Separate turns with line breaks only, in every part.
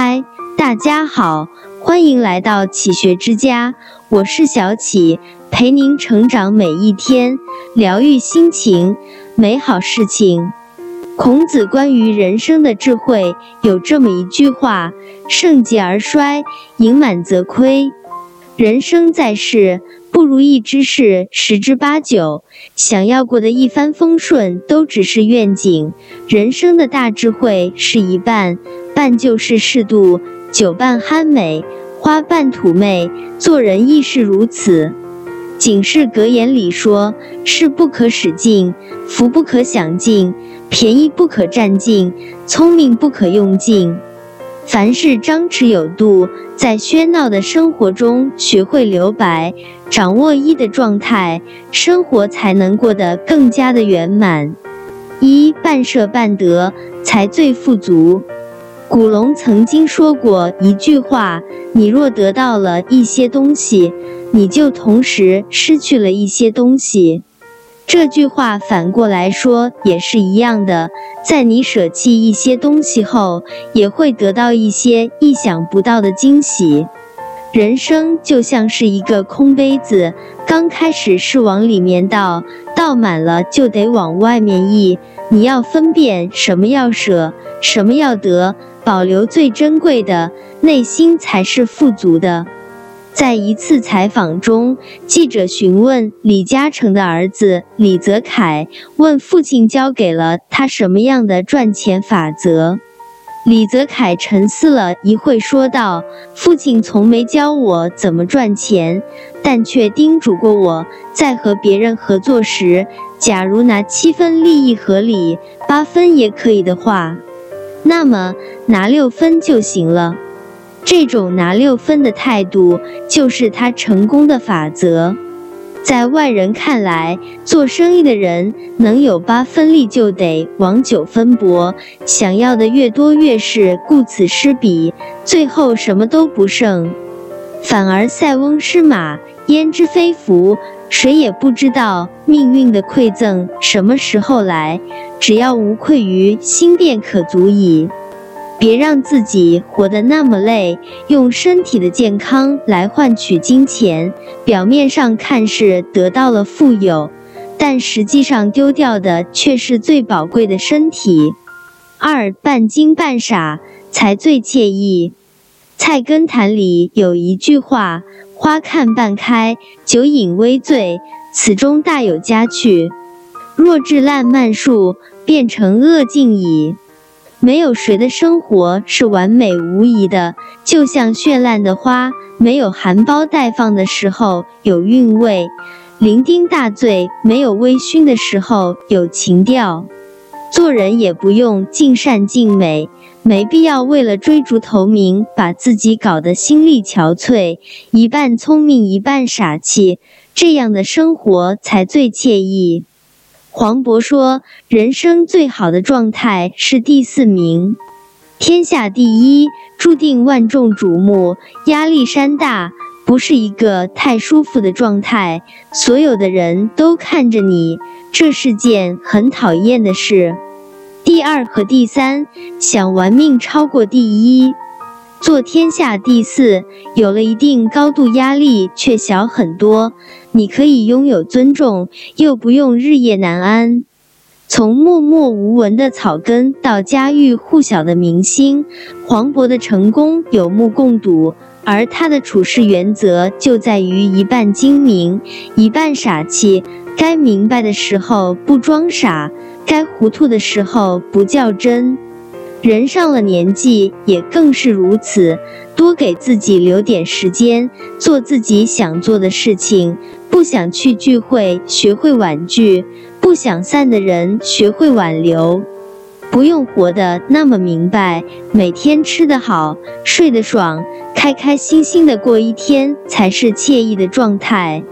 嗨，大家好，欢迎来到启学之家，我是小启，陪您成长每一天，疗愈心情，美好事情。孔子关于人生的智慧有这么一句话：盛极而衰，盈满则亏。人生在世，不如意之事十之八九，想要过的一帆风顺，都只是愿景。人生的大智慧是一半。半就是适度，酒半酣美，花半土媚。做人亦是如此。警世格言里说：事不可使尽，福不可享尽，便宜不可占尽，聪明不可用尽。凡事张弛有度，在喧闹的生活中学会留白，掌握一的状态，生活才能过得更加的圆满。一半舍半得，才最富足。古龙曾经说过一句话：“你若得到了一些东西，你就同时失去了一些东西。”这句话反过来说也是一样的，在你舍弃一些东西后，也会得到一些意想不到的惊喜。人生就像是一个空杯子，刚开始是往里面倒，倒满了就得往外面溢。你要分辨什么要舍，什么要得。保留最珍贵的，内心才是富足的。在一次采访中，记者询问李嘉诚的儿子李泽楷，问父亲教给了他什么样的赚钱法则。李泽楷沉思了一会，说道：“父亲从没教我怎么赚钱，但却叮嘱过我，在和别人合作时，假如拿七分利益合理，八分也可以的话。”那么拿六分就行了，这种拿六分的态度就是他成功的法则。在外人看来，做生意的人能有八分力就得往九分搏，想要的越多越是顾此失彼，最后什么都不剩。反而塞翁失马，焉知非福？谁也不知道命运的馈赠什么时候来，只要无愧于心便可足矣。别让自己活得那么累，用身体的健康来换取金钱，表面上看是得到了富有，但实际上丢掉的却是最宝贵的身体。二半精半傻才最惬意。菜根谭里有一句话。花看半开，酒饮微醉，此中大有佳趣。若至烂漫树，变成恶境矣。没有谁的生活是完美无遗的，就像绚烂的花，没有含苞待放的时候有韵味，酩酊大醉没有微醺的时候有情调。做人也不用尽善尽美。没必要为了追逐头名，把自己搞得心力憔悴，一半聪明一半傻气，这样的生活才最惬意。黄渤说：“人生最好的状态是第四名，天下第一注定万众瞩目，压力山大，不是一个太舒服的状态。所有的人都看着你，这是件很讨厌的事。”第二和第三，想玩命超过第一，做天下第四，有了一定高度，压力却小很多。你可以拥有尊重，又不用日夜难安。从默默无闻的草根到家喻户晓的明星，黄渤的成功有目共睹。而他的处事原则就在于一半精明，一半傻气。该明白的时候不装傻。该糊涂的时候不较真，人上了年纪也更是如此。多给自己留点时间，做自己想做的事情。不想去聚会，学会婉拒；不想散的人，学会挽留。不用活得那么明白，每天吃得好，睡得爽，开开心心的过一天，才是惬意的状态。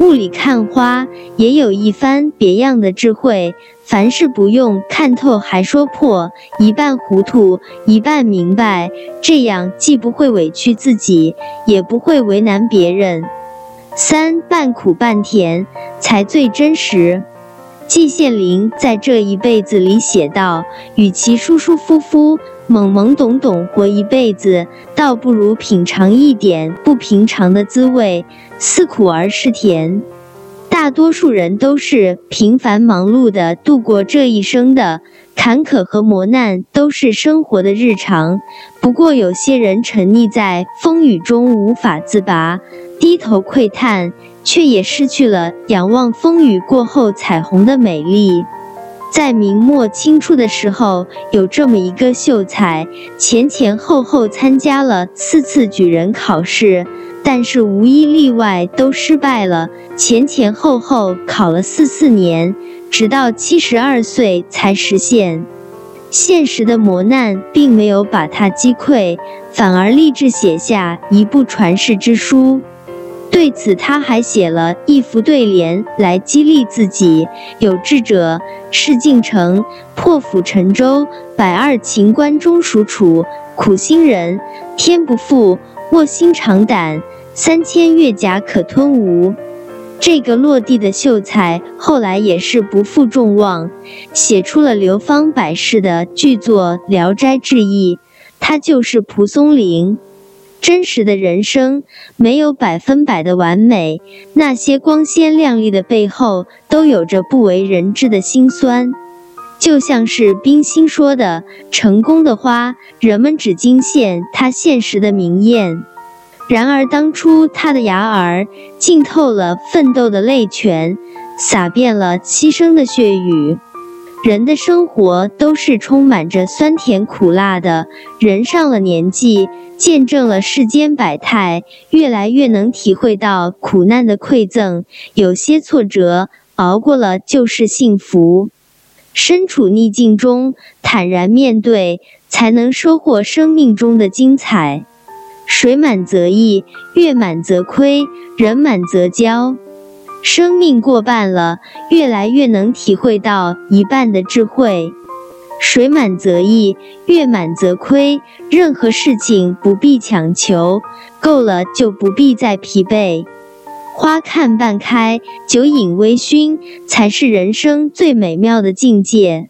雾里看花，也有一番别样的智慧。凡事不用看透还说破，一半糊涂，一半明白，这样既不会委屈自己，也不会为难别人。三半苦半甜，才最真实。季羡林在这一辈子里写道：“与其舒舒服服。”懵懵懂懂活一辈子，倒不如品尝一点不平常的滋味，似苦而是甜。大多数人都是平凡忙碌的度过这一生的，坎坷和磨难都是生活的日常。不过，有些人沉溺在风雨中无法自拔，低头窥探，却也失去了仰望风雨过后彩虹的美丽。在明末清初的时候，有这么一个秀才，前前后后参加了四次举人考试。但是无一例外都失败了，前前后后考了四四年，直到七十二岁才实现。现实的磨难并没有把他击溃，反而立志写下一部传世之书。对此，他还写了一副对联来激励自己：有志者事竟成，破釜沉舟；百二秦关终属楚，苦心人天不负，卧薪尝胆。三千越甲可吞吴。这个落地的秀才后来也是不负众望，写出了流芳百世的巨作《聊斋志异》。他就是蒲松龄。真实的人生没有百分百的完美，那些光鲜亮丽的背后都有着不为人知的辛酸。就像是冰心说的：“成功的花，人们只惊现它现实的明艳。”然而，当初他的芽儿浸透了奋斗的泪泉，洒遍了牺牲的血雨。人的生活都是充满着酸甜苦辣的。人上了年纪，见证了世间百态，越来越能体会到苦难的馈赠。有些挫折熬过了就是幸福。身处逆境中，坦然面对，才能收获生命中的精彩。水满则溢，月满则亏，人满则骄。生命过半了，越来越能体会到一半的智慧。水满则溢，月满则亏。任何事情不必强求，够了就不必再疲惫。花看半开，酒饮微醺，才是人生最美妙的境界。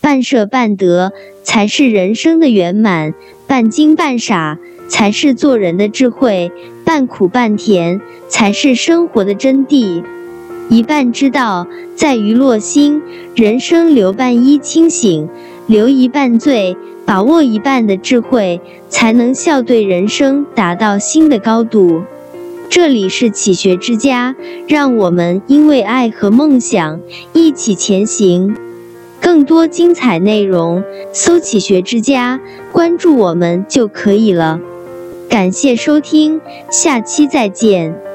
半舍半得，才是人生的圆满。半精半傻。才是做人的智慧，半苦半甜才是生活的真谛。一半之道在于落心，人生留半依清醒，留一半醉，把握一半的智慧，才能笑对人生，达到新的高度。这里是启学之家，让我们因为爱和梦想一起前行。更多精彩内容，搜“启学之家”，关注我们就可以了。感谢收听，下期再见。